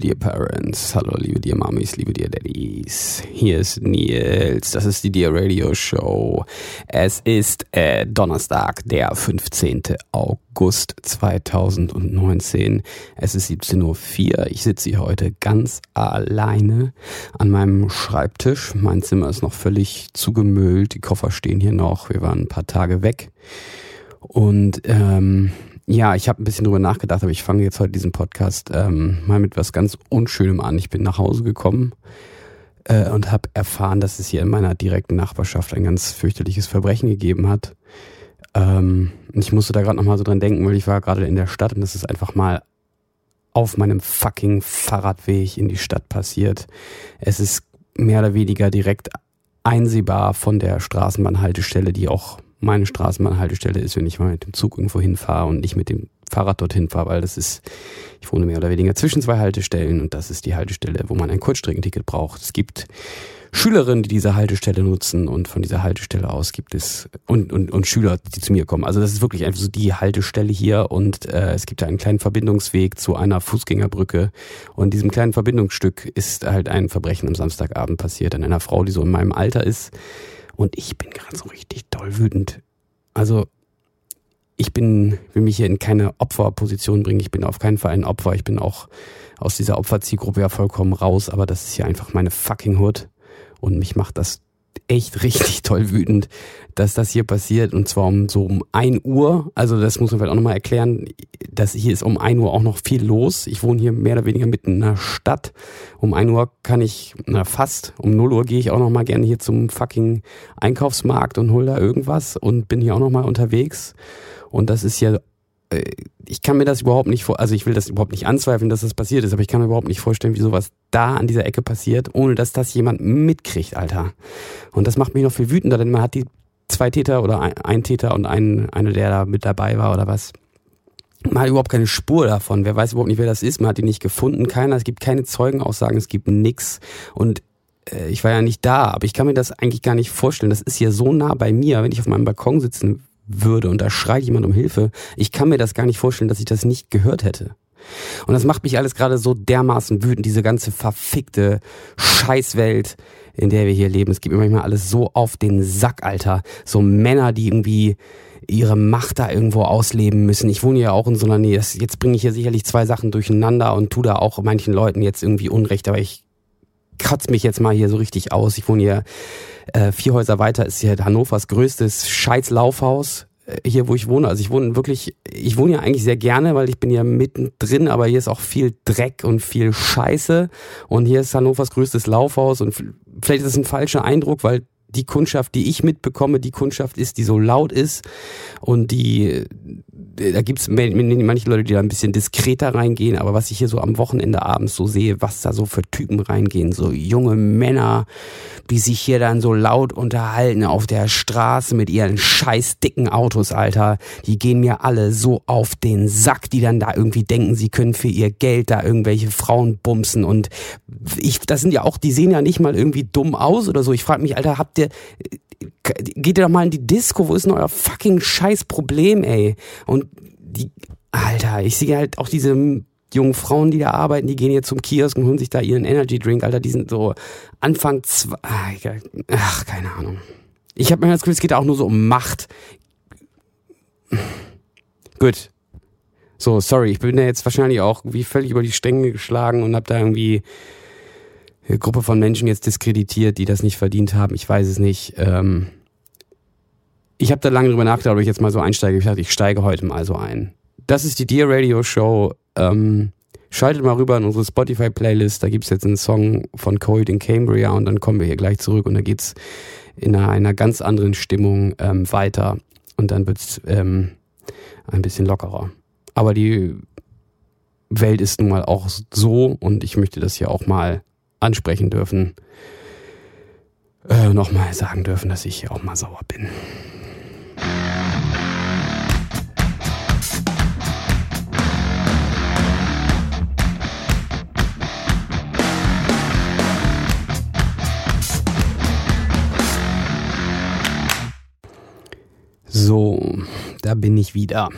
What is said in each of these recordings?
Dear Parents. Hallo, liebe Dear Mamis, liebe Dear Daddies. Hier ist Nils. Das ist die Dear Radio Show. Es ist äh, Donnerstag, der 15. August 2019. Es ist 17.04 Uhr. Ich sitze hier heute ganz alleine an meinem Schreibtisch. Mein Zimmer ist noch völlig zugemüllt. Die Koffer stehen hier noch. Wir waren ein paar Tage weg. Und ähm, ja, ich habe ein bisschen drüber nachgedacht, aber ich fange jetzt heute diesen Podcast ähm, mal mit was ganz Unschönem an. Ich bin nach Hause gekommen äh, und habe erfahren, dass es hier in meiner direkten Nachbarschaft ein ganz fürchterliches Verbrechen gegeben hat. Ähm, ich musste da gerade nochmal so dran denken, weil ich war gerade in der Stadt und das ist einfach mal auf meinem fucking Fahrradweg in die Stadt passiert. Es ist mehr oder weniger direkt einsehbar von der Straßenbahnhaltestelle, die auch meine Straßenbahnhaltestelle ist, wenn ich mal mit dem Zug irgendwo hinfahre und nicht mit dem Fahrrad dorthin fahre, weil das ist, ich wohne mehr oder weniger zwischen zwei Haltestellen und das ist die Haltestelle, wo man ein Kurzstreckenticket braucht. Es gibt Schülerinnen, die diese Haltestelle nutzen und von dieser Haltestelle aus gibt es und, und, und Schüler, die zu mir kommen. Also das ist wirklich einfach so die Haltestelle hier und äh, es gibt da einen kleinen Verbindungsweg zu einer Fußgängerbrücke und diesem kleinen Verbindungsstück ist halt ein Verbrechen am Samstagabend passiert an einer Frau, die so in meinem Alter ist und ich bin gerade so richtig doll wütend. Also, ich bin, will mich hier in keine Opferposition bringen. Ich bin auf keinen Fall ein Opfer. Ich bin auch aus dieser Opferzielgruppe ja vollkommen raus. Aber das ist ja einfach meine fucking Hood. Und mich macht das echt richtig toll wütend, dass das hier passiert und zwar um so um ein Uhr. Also das muss man vielleicht auch nochmal erklären. dass hier ist um ein Uhr auch noch viel los. Ich wohne hier mehr oder weniger mitten in einer Stadt. Um ein Uhr kann ich, na fast, um 0 Uhr gehe ich auch nochmal gerne hier zum fucking Einkaufsmarkt und hol da irgendwas und bin hier auch nochmal unterwegs. Und das ist äh, ich kann mir das überhaupt nicht vor, also ich will das überhaupt nicht anzweifeln, dass das passiert ist, aber ich kann mir überhaupt nicht vorstellen, wie sowas da an dieser Ecke passiert, ohne dass das jemand mitkriegt, Alter. Und das macht mich noch viel wütender, denn man hat die zwei Täter oder ein, ein Täter und ein, einer, der da mit dabei war oder was. Man hat überhaupt keine Spur davon. Wer weiß überhaupt nicht, wer das ist. Man hat ihn nicht gefunden. Keiner. Es gibt keine Zeugenaussagen. Es gibt nix. Und äh, ich war ja nicht da, aber ich kann mir das eigentlich gar nicht vorstellen. Das ist hier so nah bei mir, wenn ich auf meinem Balkon sitzen würde und da schreit jemand um Hilfe. Ich kann mir das gar nicht vorstellen, dass ich das nicht gehört hätte. Und das macht mich alles gerade so dermaßen wütend, diese ganze verfickte Scheißwelt, in der wir hier leben. Es gibt mir manchmal alles so auf den Sack, Alter. So Männer, die irgendwie ihre Macht da irgendwo ausleben müssen. Ich wohne ja auch in so einer Nähe. Jetzt bringe ich hier sicherlich zwei Sachen durcheinander und tu da auch manchen Leuten jetzt irgendwie Unrecht, aber ich kratze mich jetzt mal hier so richtig aus. Ich wohne hier äh, vier Häuser weiter, ist hier Hannovers größtes Scheiß-Laufhaus äh, hier, wo ich wohne. Also ich wohne wirklich, ich wohne ja eigentlich sehr gerne, weil ich bin ja mittendrin, aber hier ist auch viel Dreck und viel Scheiße. Und hier ist Hannovers größtes Laufhaus und vielleicht ist es ein falscher Eindruck, weil die Kundschaft, die ich mitbekomme, die Kundschaft ist, die so laut ist. Und die da gibt's manche Leute, die da ein bisschen diskreter reingehen, aber was ich hier so am Wochenende abends so sehe, was da so für Typen reingehen, so junge Männer, die sich hier dann so laut unterhalten auf der Straße mit ihren scheiß dicken Autos, Alter, die gehen mir alle so auf den Sack, die dann da irgendwie denken, sie können für ihr Geld da irgendwelche Frauen bumsen. Und ich, das sind ja auch, die sehen ja nicht mal irgendwie dumm aus oder so. Ich frage mich, Alter, habt ihr, geht ihr doch mal in die Disco, wo ist denn euer fucking scheiß Problem, ey? Und die, Alter, ich sehe halt auch diese jungen Frauen, die da arbeiten, die gehen jetzt zum Kiosk und holen sich da ihren Energy Drink, Alter, die sind so Anfang zwei, ach, keine Ahnung. Ich habe mir das Gefühl, es geht auch nur so um Macht. Gut. So, sorry, ich bin da jetzt wahrscheinlich auch wie völlig über die Stränge geschlagen und habe da irgendwie Gruppe von Menschen jetzt diskreditiert, die das nicht verdient haben. Ich weiß es nicht. Ähm ich habe da lange drüber nachgedacht, ob ich jetzt mal so einsteige. Ich dachte, ich steige heute mal so ein. Das ist die Dear Radio Show. Ähm, schaltet mal rüber in unsere Spotify-Playlist. Da gibt's jetzt einen Song von Cold in Cambria und dann kommen wir hier gleich zurück und da geht's in einer, einer ganz anderen Stimmung ähm, weiter und dann wird's ähm, ein bisschen lockerer. Aber die Welt ist nun mal auch so und ich möchte das hier auch mal ansprechen dürfen, äh, nochmal sagen dürfen, dass ich auch mal sauer bin. So, da bin ich wieder.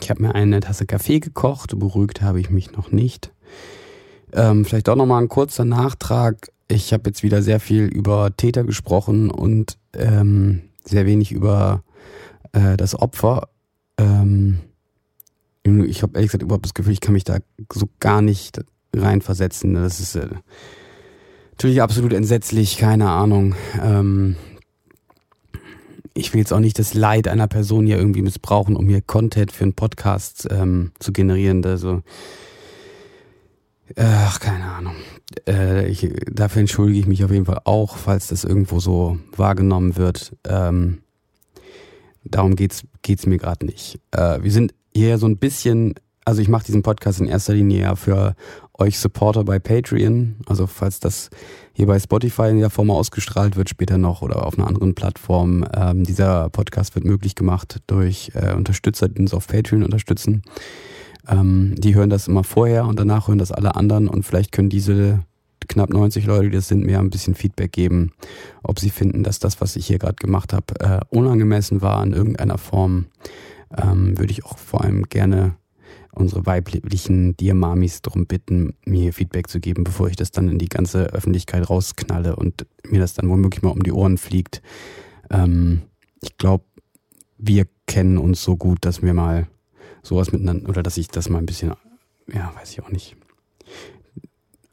Ich habe mir eine Tasse Kaffee gekocht, beruhigt habe ich mich noch nicht. Ähm, vielleicht auch nochmal ein kurzer Nachtrag. Ich habe jetzt wieder sehr viel über Täter gesprochen und ähm, sehr wenig über äh, das Opfer. Ähm, ich habe ehrlich gesagt überhaupt das Gefühl, ich kann mich da so gar nicht reinversetzen. Das ist äh, natürlich absolut entsetzlich, keine Ahnung. Ähm, ich will jetzt auch nicht das Leid einer Person hier irgendwie missbrauchen, um hier Content für einen Podcast ähm, zu generieren. Also, ach, keine Ahnung. Äh, ich, dafür entschuldige ich mich auf jeden Fall auch, falls das irgendwo so wahrgenommen wird. Ähm, darum geht's geht's mir gerade nicht. Äh, wir sind hier so ein bisschen, also ich mache diesen Podcast in erster Linie ja für euch Supporter bei Patreon. Also falls das hier bei Spotify in der Form ausgestrahlt wird, später noch oder auf einer anderen Plattform. Ähm, dieser Podcast wird möglich gemacht durch äh, Unterstützer, die uns auf Patreon unterstützen. Ähm, die hören das immer vorher und danach hören das alle anderen und vielleicht können diese knapp 90 Leute, die das sind, mir ein bisschen Feedback geben, ob sie finden, dass das, was ich hier gerade gemacht habe, äh, unangemessen war in irgendeiner Form. Ähm, würde ich auch vor allem gerne unsere weiblichen Diamamis darum bitten, mir Feedback zu geben, bevor ich das dann in die ganze Öffentlichkeit rausknalle und mir das dann womöglich mal um die Ohren fliegt. Ähm, ich glaube, wir kennen uns so gut, dass wir mal sowas miteinander, oder dass ich das mal ein bisschen, ja, weiß ich auch nicht,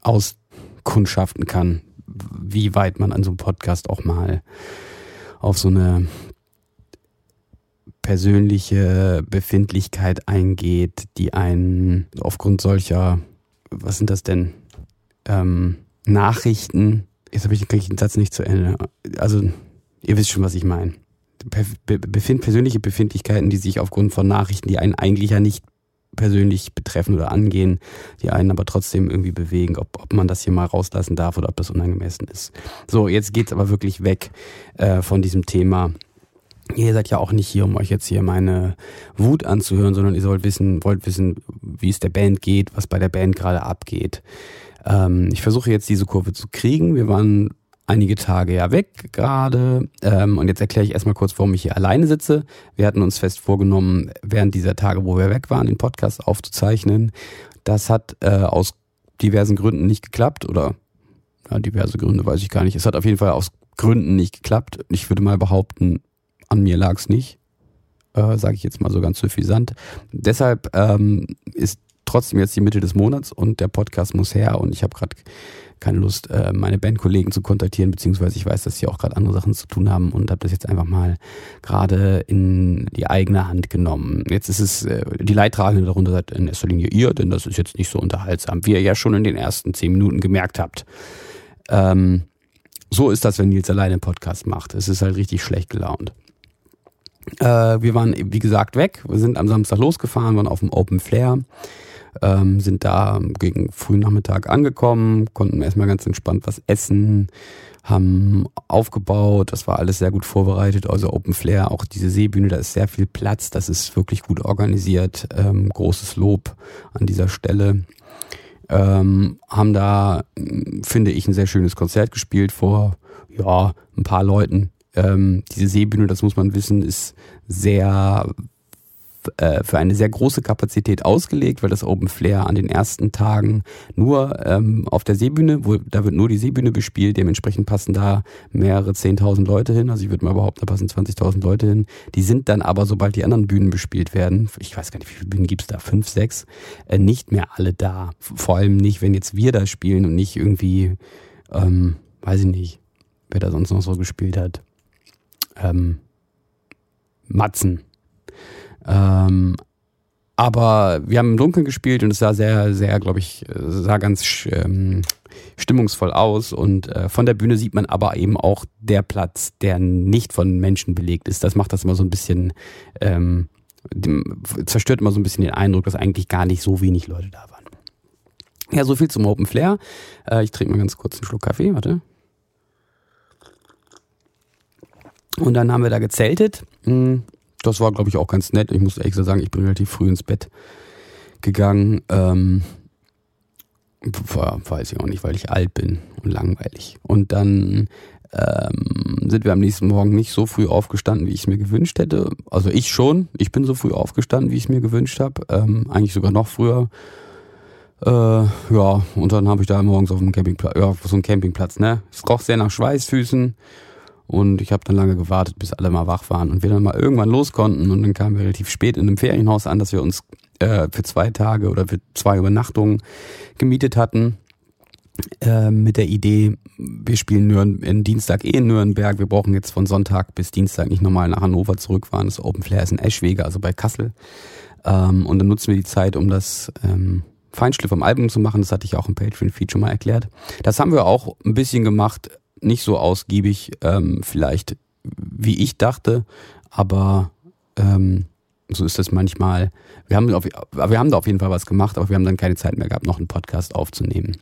auskundschaften kann, wie weit man an so einem Podcast auch mal auf so eine persönliche Befindlichkeit eingeht, die einen aufgrund solcher, was sind das denn, ähm, Nachrichten, jetzt habe ich, ich den Satz nicht zu Ende, also ihr wisst schon, was ich meine. Befind, persönliche Befindlichkeiten, die sich aufgrund von Nachrichten, die einen eigentlich ja nicht persönlich betreffen oder angehen, die einen aber trotzdem irgendwie bewegen, ob, ob man das hier mal rauslassen darf oder ob das unangemessen ist. So, jetzt geht's aber wirklich weg äh, von diesem Thema Ihr seid ja auch nicht hier, um euch jetzt hier meine Wut anzuhören, sondern ihr sollt wissen, wollt wissen, wie es der Band geht, was bei der Band gerade abgeht. Ähm, ich versuche jetzt diese Kurve zu kriegen. Wir waren einige Tage ja weg gerade. Ähm, und jetzt erkläre ich erstmal kurz, warum ich hier alleine sitze. Wir hatten uns fest vorgenommen, während dieser Tage, wo wir weg waren, den Podcast aufzuzeichnen. Das hat äh, aus diversen Gründen nicht geklappt oder ja, diverse Gründe weiß ich gar nicht. Es hat auf jeden Fall aus Gründen nicht geklappt. Ich würde mal behaupten, an mir lag es nicht, äh, sage ich jetzt mal so ganz suffisant. Deshalb ähm, ist trotzdem jetzt die Mitte des Monats und der Podcast muss her und ich habe gerade keine Lust, äh, meine Bandkollegen zu kontaktieren, beziehungsweise ich weiß, dass sie auch gerade andere Sachen zu tun haben und habe das jetzt einfach mal gerade in die eigene Hand genommen. Jetzt ist es, äh, die Leidtragende darunter seid in erster Linie ihr, denn das ist jetzt nicht so unterhaltsam, wie ihr ja schon in den ersten zehn Minuten gemerkt habt. Ähm, so ist das, wenn Nils alleine einen Podcast macht. Es ist halt richtig schlecht gelaunt. Äh, wir waren, wie gesagt, weg. Wir sind am Samstag losgefahren, waren auf dem Open Flair, ähm, sind da gegen frühen Nachmittag angekommen, konnten erstmal ganz entspannt was essen, haben aufgebaut, das war alles sehr gut vorbereitet, also Open Flair, auch diese Seebühne, da ist sehr viel Platz, das ist wirklich gut organisiert, ähm, großes Lob an dieser Stelle. Ähm, haben da, finde ich, ein sehr schönes Konzert gespielt vor, ja, ein paar Leuten, ähm, diese Seebühne, das muss man wissen, ist sehr äh, für eine sehr große Kapazität ausgelegt, weil das Open Flair an den ersten Tagen nur ähm, auf der Seebühne, wo da wird nur die Seebühne bespielt, dementsprechend passen da mehrere 10.000 Leute hin, also ich würde mal behaupten, da passen 20.000 Leute hin. Die sind dann aber, sobald die anderen Bühnen bespielt werden, ich weiß gar nicht, wie viele Bühnen gibt's da, fünf, sechs, äh, nicht mehr alle da. Vor allem nicht, wenn jetzt wir da spielen und nicht irgendwie, ähm, weiß ich nicht, wer da sonst noch so gespielt hat ähm, Matzen. Ähm, aber wir haben im Dunkeln gespielt und es sah sehr, sehr, glaube ich, sah ganz ähm, stimmungsvoll aus. Und äh, von der Bühne sieht man aber eben auch der Platz, der nicht von Menschen belegt ist. Das macht das immer so ein bisschen, ähm, dem, zerstört immer so ein bisschen den Eindruck, dass eigentlich gar nicht so wenig Leute da waren. Ja, so viel zum Open Flair. Äh, ich trinke mal ganz kurz einen Schluck Kaffee, warte. Und dann haben wir da gezeltet. Hm, das war, glaube ich, auch ganz nett. Ich muss ehrlich sagen, ich bin relativ früh ins Bett gegangen. Ähm, weiß ich auch nicht, weil ich alt bin und langweilig. Und dann ähm, sind wir am nächsten Morgen nicht so früh aufgestanden, wie ich es mir gewünscht hätte. Also ich schon. Ich bin so früh aufgestanden, wie ich es mir gewünscht habe. Ähm, eigentlich sogar noch früher. Äh, ja, und dann habe ich da morgens auf dem Campingplatz, ja, auf so einem Campingplatz, ne? Es roch sehr nach Schweißfüßen. Und ich habe dann lange gewartet, bis alle mal wach waren und wir dann mal irgendwann los konnten. Und dann kamen wir relativ spät in einem Ferienhaus an, dass wir uns äh, für zwei Tage oder für zwei Übernachtungen gemietet hatten. Äh, mit der Idee, wir spielen Nürn in Dienstag eh in Nürnberg. Wir brauchen jetzt von Sonntag bis Dienstag nicht nochmal nach Hannover zurückfahren. Das Open Flair ist in Eschwege, also bei Kassel. Ähm, und dann nutzen wir die Zeit, um das ähm, Feinschliff am Album zu machen. Das hatte ich auch im Patreon-Feed schon mal erklärt. Das haben wir auch ein bisschen gemacht nicht so ausgiebig, ähm, vielleicht wie ich dachte, aber ähm, so ist das manchmal. Wir haben, auf, wir haben da auf jeden Fall was gemacht, aber wir haben dann keine Zeit mehr gehabt, noch einen Podcast aufzunehmen.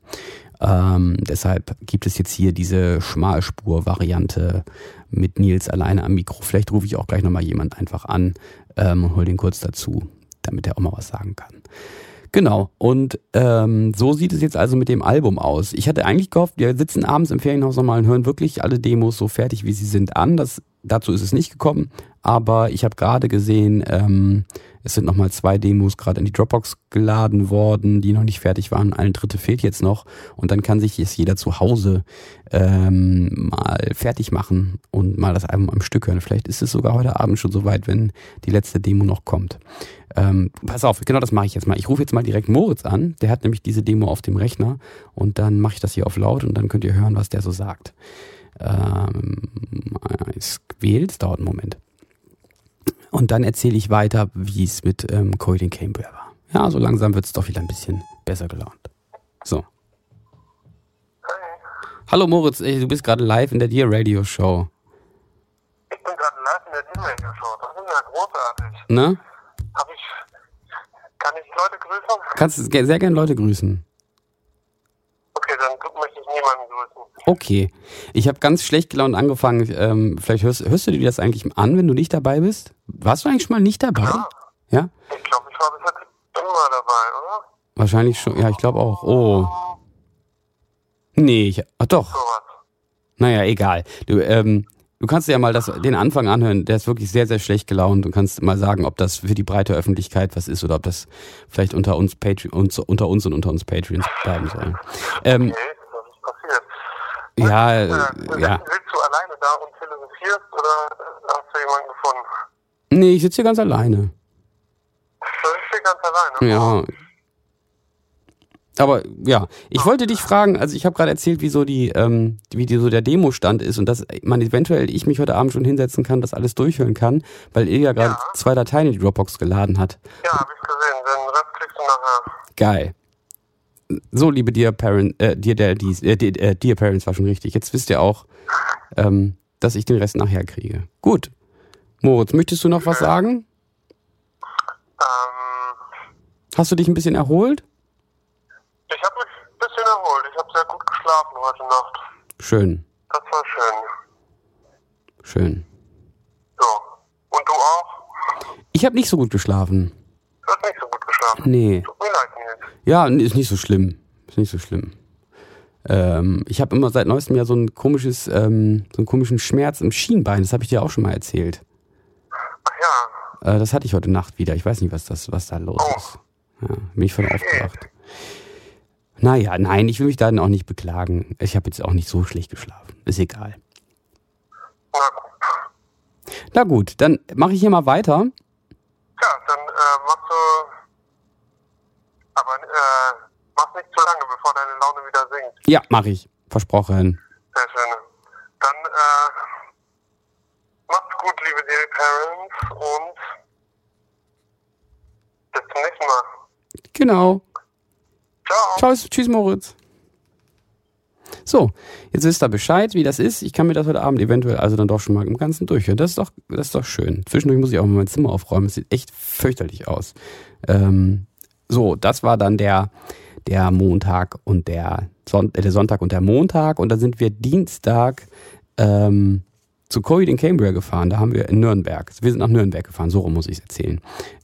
Ähm, deshalb gibt es jetzt hier diese Schmalspur-Variante mit Nils alleine am Mikro. Vielleicht rufe ich auch gleich nochmal jemand einfach an ähm, und hol den kurz dazu, damit er auch mal was sagen kann. Genau. Und ähm, so sieht es jetzt also mit dem Album aus. Ich hatte eigentlich gehofft, wir sitzen abends im Ferienhaus nochmal und hören wirklich alle Demos so fertig, wie sie sind, an. Das, dazu ist es nicht gekommen. Aber ich habe gerade gesehen, ähm, es sind nochmal zwei Demos gerade in die Dropbox geladen worden, die noch nicht fertig waren. Eine dritte fehlt jetzt noch. Und dann kann sich jetzt jeder zu Hause ähm, mal fertig machen und mal das Album am Stück hören. Vielleicht ist es sogar heute Abend schon soweit, wenn die letzte Demo noch kommt. Ähm, pass auf, genau das mache ich jetzt mal. Ich rufe jetzt mal direkt Moritz an. Der hat nämlich diese Demo auf dem Rechner und dann mache ich das hier auf laut und dann könnt ihr hören, was der so sagt. Ähm, es wählt, es dauert einen Moment. Und dann erzähle ich weiter, wie es mit ähm, Coiling Cambria war. Ja, so langsam wird es doch wieder ein bisschen besser gelaunt. So. Hallo Moritz, du bist gerade live in der Dear Radio Show. Ich bin gerade live in der Dear Radio Show. Das ist ja großartig. Ne? Hab ich. Kann ich Leute grüßen? Kannst sehr gerne Leute grüßen. Okay, dann möchte ich niemanden grüßen. Okay. Ich habe ganz schlecht gelaunt angefangen. Ähm, vielleicht hörst, hörst du dir das eigentlich an, wenn du nicht dabei bist? Warst du eigentlich schon mal nicht dabei? Klar. Ja? Ich glaube, ich war bis jetzt immer dabei, oder? Wahrscheinlich schon. Ja, ich glaube auch. Oh. Nee, ich, ach doch. Sowas. Naja, egal. Du, ähm, du kannst dir ja mal das, den Anfang anhören. Der ist wirklich sehr, sehr schlecht gelaunt und kannst mal sagen, ob das für die breite Öffentlichkeit was ist oder ob das vielleicht unter uns, Patreon, uns, unter uns und unter uns Patreons bleiben soll. Ähm, Okay, was ist passiert? ja, Äh, äh, ja. Sitzt du alleine da und philosophierst oder hast du jemanden gefunden? Nee, ich sitze hier ganz alleine. Du sitzt hier ganz alleine. Ja. Aber ja, ich wollte dich fragen, also ich habe gerade erzählt, wie so die, ähm, wie die, so der Demo-Stand ist und dass man eventuell ich mich heute Abend schon hinsetzen kann, das alles durchhören kann, weil Ilja gerade Ja. zwei Dateien in die Dropbox geladen hat. Ja, habe ich gesehen. Den Rest kriegst du nachher. Geil. So, liebe Dear Parent, äh, Dear äh, Dear, äh, Dear Parents war schon richtig. Jetzt wisst ihr auch, ähm, dass ich den Rest nachher kriege. Gut. Moritz, möchtest du noch was sagen? Ähm, Hast du dich ein bisschen erholt? Ich habe mich ein bisschen erholt. Ich habe sehr gut geschlafen heute Nacht. Schön, Das war schön. schön. So. Und du auch? Ich habe nicht so gut geschlafen. Du hast nicht so gut geschlafen. Nee. Tut mir leid, Nils. Ja, ist nicht so schlimm. Ist nicht so schlimm. Ähm, ich habe immer seit neuestem Jahr so ein komisches, ähm, so einen komischen Schmerz im Schienbein. Das habe ich dir auch schon mal erzählt. Ach ja. Äh, das hatte ich heute Nacht wieder. Ich weiß nicht, was das, was da los Oh. ist. Ja, bin ich von aufgewacht. Naja, nein, ich will mich da dann auch nicht beklagen. Ich habe jetzt auch nicht so schlecht geschlafen. Ist egal. Na gut. Na gut, dann mache ich hier mal weiter. Ja, dann äh, machst du. Aber äh, mach nicht zu lange, bevor deine Laune wieder sinkt. Ja, mache ich. Versprochen. Sehr schön. Dann äh, macht's gut, liebe Dear Parents, und bis zum nächsten Mal. Genau. Ciao. Ciao, tschüss Moritz. So, jetzt wisst ihr Bescheid, wie das ist. Ich kann mir das heute Abend eventuell also dann doch schon mal im Ganzen durchhören. Das ist doch, das ist doch schön. Zwischendurch muss ich auch mal mein Zimmer aufräumen. Es sieht echt fürchterlich aus. Ähm, so, das war dann der, der Montag und der, Son äh, der Sonntag und der Montag. Und dann sind wir Dienstag ähm, zu Coed in Cambria gefahren. Da haben wir in Nürnberg. Wir sind nach Nürnberg gefahren, so rum muss ich es erzählen.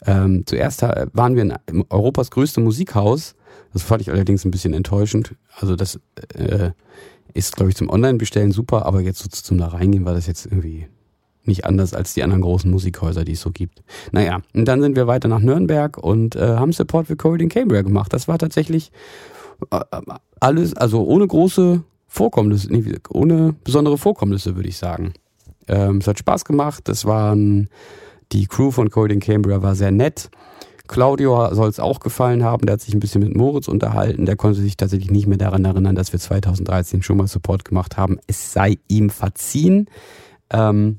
Ähm, zuerst äh, waren wir in in Europas größte Musikhaus. Das fand ich allerdings ein bisschen enttäuschend. Also das äh, Ist, glaube ich, zum Online-Bestellen super, aber jetzt so zum da reingehen war das jetzt irgendwie nicht anders als die anderen großen Musikhäuser, die es so gibt. Naja, und dann sind wir weiter nach Nürnberg und äh, haben Support für Cold in Cambria gemacht. Das war tatsächlich äh, alles, also ohne große Vorkommnisse, nee, ohne besondere Vorkommnisse, würde ich sagen. Ähm, es hat Spaß gemacht. Das waren die Crew von Cold in Cambria war sehr nett. Claudio soll es auch gefallen haben. Der hat sich ein bisschen mit Moritz unterhalten. Der konnte sich tatsächlich nicht mehr daran erinnern, dass wir 2013 schon mal Support gemacht haben. Es sei ihm verziehen. Ähm,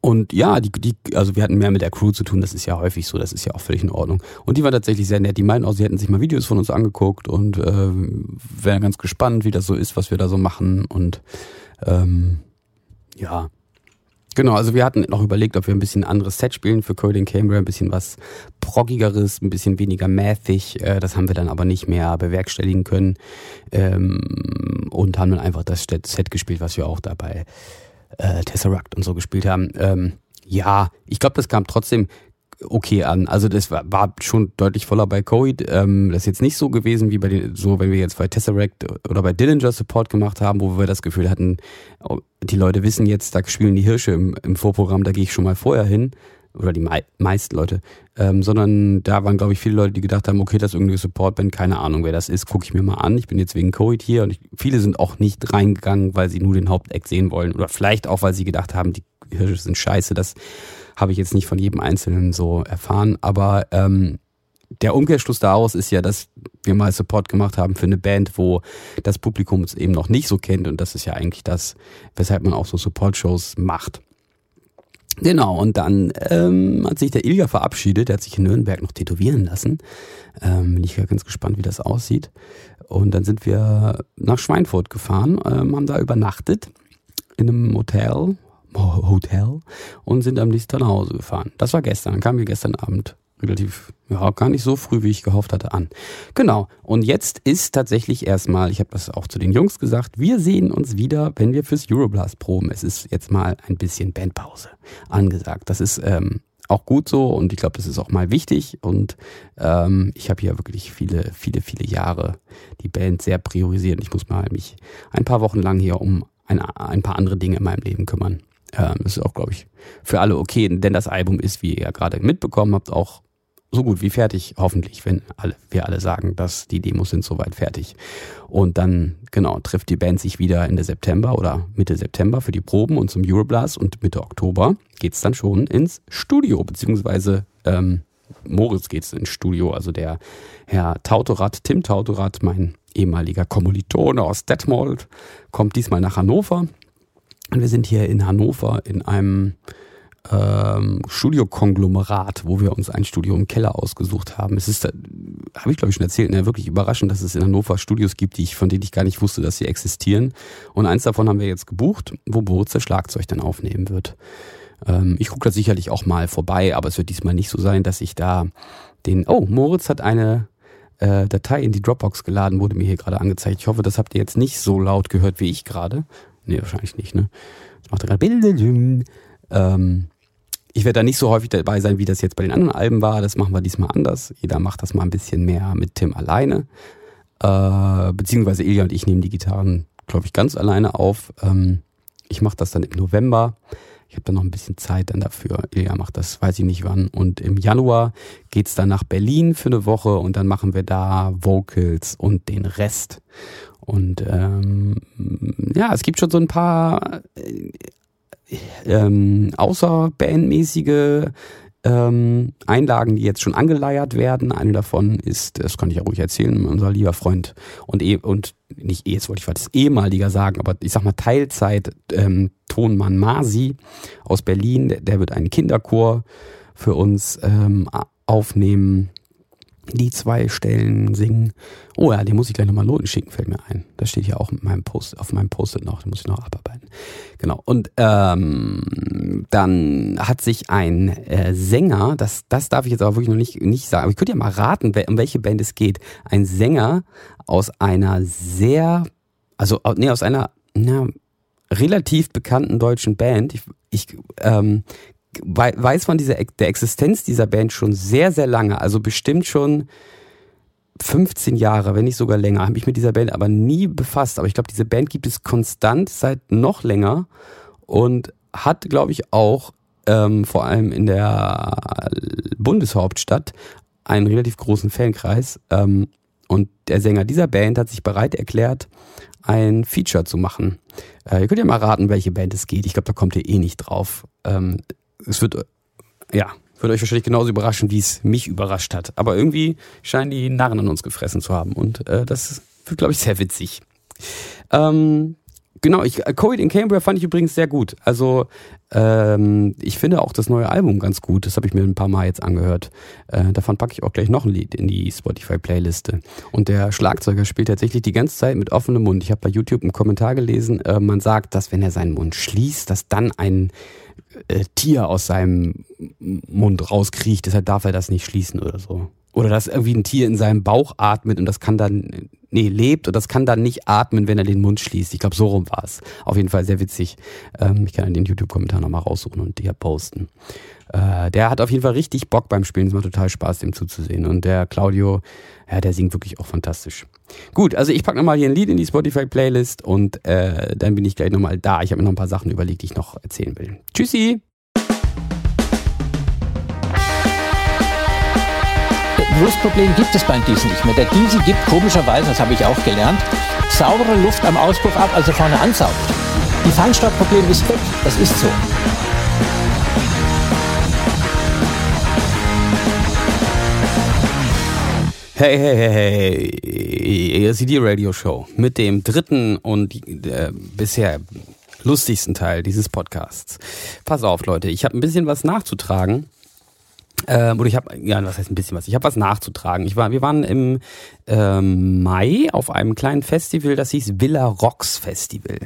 und ja, die, die, also wir hatten mehr mit der Crew zu tun, das ist ja häufig so, das ist ja auch völlig in Ordnung. Und die war tatsächlich sehr nett. Die meinten auch, sie hätten sich mal Videos von uns angeguckt und äh, wären ganz gespannt, wie das so ist, was wir da so machen. Und ähm, ja, Genau, also wir hatten noch überlegt, ob wir ein bisschen anderes Set spielen für Coding Cambria, ein bisschen was proggigeres, ein bisschen weniger mathig. Äh, das haben wir dann aber nicht mehr bewerkstelligen können ähm, und haben dann einfach das Set gespielt, was wir auch dabei äh, Tesseract und so gespielt haben. Ähm, ja, ich glaube, das kam trotzdem okay an. Also das war, war schon deutlich voller bei Coid. Ähm, das ist jetzt nicht so gewesen wie bei den, so, wenn wir jetzt bei Tesseract oder bei Dillinger Support gemacht haben, wo wir das Gefühl hatten, oh, die Leute wissen jetzt, da spielen die Hirsche im, im Vorprogramm, da gehe ich schon mal vorher hin. Oder die mei meisten Leute. Ähm, sondern da waren, glaube ich, viele Leute, die gedacht haben, okay, das ist irgendwie Support-Band, keine Ahnung, wer das ist, gucke ich mir mal an. Ich bin jetzt wegen Coid hier und ich, viele sind auch nicht reingegangen, weil sie nur den Haupteck sehen wollen. Oder vielleicht auch, weil sie gedacht haben, die Hirsche sind scheiße, das habe ich jetzt nicht von jedem Einzelnen so erfahren, aber ähm, der Umkehrschluss daraus ist ja, dass wir mal Support gemacht haben für eine Band, wo das Publikum es eben noch nicht so kennt und das ist ja eigentlich das, weshalb man auch so Support-Shows macht. Genau, und dann ähm, hat sich der Ilja verabschiedet, der hat sich in Nürnberg noch tätowieren lassen. Ähm, bin ich ja ganz gespannt, wie das aussieht. Und dann sind wir nach Schweinfurt gefahren, ähm, haben da übernachtet in einem Hotel, Hotel und sind am nächsten Tag nach Hause gefahren. Das war gestern. Dann kamen wir gestern Abend relativ, ja, gar nicht so früh, wie ich gehofft hatte, an. Genau. Und jetzt ist tatsächlich erstmal, ich habe das auch zu den Jungs gesagt, wir sehen uns wieder, wenn wir fürs Euroblast proben. Es ist jetzt mal ein bisschen Bandpause angesagt. Das ist ähm, auch gut so und ich glaube, das ist auch mal wichtig. Und ähm, ich habe hier wirklich viele, viele, viele Jahre die Band sehr priorisiert. Ich muss mal mich ein paar Wochen lang hier um ein, ein paar andere Dinge in meinem Leben kümmern. Ähm, das ist auch, glaube ich, für alle okay, denn das Album ist, wie ihr ja gerade mitbekommen habt, auch so gut wie fertig, hoffentlich, wenn alle, wir alle sagen, dass die Demos sind soweit fertig. Und dann, genau, trifft die Band sich wieder Ende September oder Mitte September für die Proben und zum Euroblast und Mitte Oktober geht's dann schon ins Studio, beziehungsweise ähm, Moritz geht's ins Studio, also der Herr Tautorat, Tim Tautorat, mein ehemaliger Kommilitone aus Detmold, kommt diesmal nach Hannover und wir sind hier in Hannover in einem ähm, Studiokonglomerat, wo wir uns ein Studio im Keller ausgesucht haben. Es ist, habe ich glaube ich schon erzählt, ne, wirklich überraschend, dass es in Hannover Studios gibt, die ich, von denen ich gar nicht wusste, dass sie existieren. Und eins davon haben wir jetzt gebucht, wo Boris das Schlagzeug dann aufnehmen wird. Ähm, ich gucke da sicherlich auch mal vorbei, aber es wird diesmal nicht so sein, dass ich da den, oh, Moritz hat eine äh, Datei in die Dropbox geladen, wurde mir hier gerade angezeigt. Ich hoffe, das habt ihr jetzt nicht so laut gehört wie ich gerade. Nee, wahrscheinlich nicht, ne? Das macht er gerade. Ähm, ich werde da nicht so häufig dabei sein, wie das jetzt bei den anderen Alben war. Das machen wir diesmal anders. Jeder macht das mal ein bisschen mehr mit Tim alleine. Äh, beziehungsweise Ilja und ich nehmen die Gitarren, glaube ich, ganz alleine auf. Ähm, ich mache das dann im November. Ich habe dann noch ein bisschen Zeit dann dafür. Ilja macht das, weiß ich nicht wann. Und im Januar geht's dann nach Berlin für eine Woche und dann machen wir da Vocals und den Rest. Und ähm, ja, es gibt schon so ein paar äh, ähm, außerbandmäßige ähm, Einlagen, die jetzt schon angeleiert werden. Eine davon ist, das kann ich ja ruhig erzählen, unser lieber Freund und eh und nicht eh, jetzt wollte ich was ehemaliger sagen, aber ich sag mal Teilzeit ähm, Tonmann Masi aus Berlin, der, der wird einen Kinderchor für uns ähm, aufnehmen die zwei Stellen singen. Oh ja, den muss ich gleich nochmal Noten schicken, fällt mir ein. Das steht ja auch mit meinem Post, auf meinem Post-it noch, den muss ich noch abarbeiten. Genau. Und ähm, dann hat sich ein äh, Sänger, das, das darf ich jetzt aber wirklich noch nicht, nicht sagen, aber ich könnte ja mal raten, um welche Band es geht. Ein Sänger aus einer sehr, also nee, aus einer na, relativ bekannten deutschen Band. Ich, ich ähm, weiß von dieser, der Existenz dieser Band schon sehr, sehr lange. Also bestimmt schon 15 Jahre, wenn nicht sogar länger, habe ich mit dieser Band aber nie befasst. Aber ich glaube, diese Band gibt es konstant seit noch länger und hat, glaube ich, auch ähm, vor allem in der Bundeshauptstadt einen relativ großen Fankreis. Ähm, und der Sänger dieser Band hat sich bereit erklärt, ein Feature zu machen. Äh, ihr könnt ja mal raten, welche Band es geht. Ich glaube, da kommt ihr eh nicht drauf. Ähm, es wird, ja, wird euch wahrscheinlich genauso überraschen, wie es mich überrascht hat. Aber irgendwie scheinen die Narren an uns gefressen zu haben. Und äh, das wird, glaube ich, sehr witzig. Ähm, Genau, ich, äh, Covid in Cambria fand ich übrigens sehr gut. Also ähm, ich finde auch das neue Album ganz gut. Das habe ich mir ein paar Mal jetzt angehört. Äh, davon packe ich auch gleich noch ein Lied in die Spotify-Playliste. Und der Schlagzeuger spielt tatsächlich die ganze Zeit mit offenem Mund. Ich habe bei YouTube einen Kommentar gelesen, äh, man sagt, dass wenn er seinen Mund schließt, dass dann ein äh, Tier aus seinem Mund rauskriecht. Deshalb darf er das nicht schließen oder so. Oder dass irgendwie ein Tier in seinem Bauch atmet und das kann dann, nee, lebt und das kann dann nicht atmen, wenn er den Mund schließt. Ich glaube, so rum war es. Auf jeden Fall sehr witzig. Ähm, ich kann den YouTube-Kommentar nochmal raussuchen und dir posten. Äh, der hat auf jeden Fall richtig Bock beim Spielen. Es macht total Spaß, dem zuzusehen. Und der Claudio, ja, der singt wirklich auch fantastisch. Gut, also ich packe nochmal hier ein Lied in die Spotify-Playlist und äh, dann bin ich gleich nochmal da. Ich habe mir noch ein paar Sachen überlegt, die ich noch erzählen will. Tschüssi! Luftproblem gibt es beim Diesel nicht mehr. Der Diesel gibt komischerweise, das habe ich auch gelernt, saubere Luft am Auspuff ab, also vorne ansaugt. Die Feinstaubproblem ist weg, das ist so. Hey, hey, hey, hey, hier ist die Radio Show mit dem dritten und äh, bisher lustigsten Teil dieses Podcasts. Pass auf, Leute, ich habe ein bisschen was nachzutragen ähm, oder ich habe, ja, was heißt ein bisschen was? Ich habe was nachzutragen. Ich war, wir waren im ähm, Mai auf einem kleinen Festival, das hieß Villa Rocks Festival.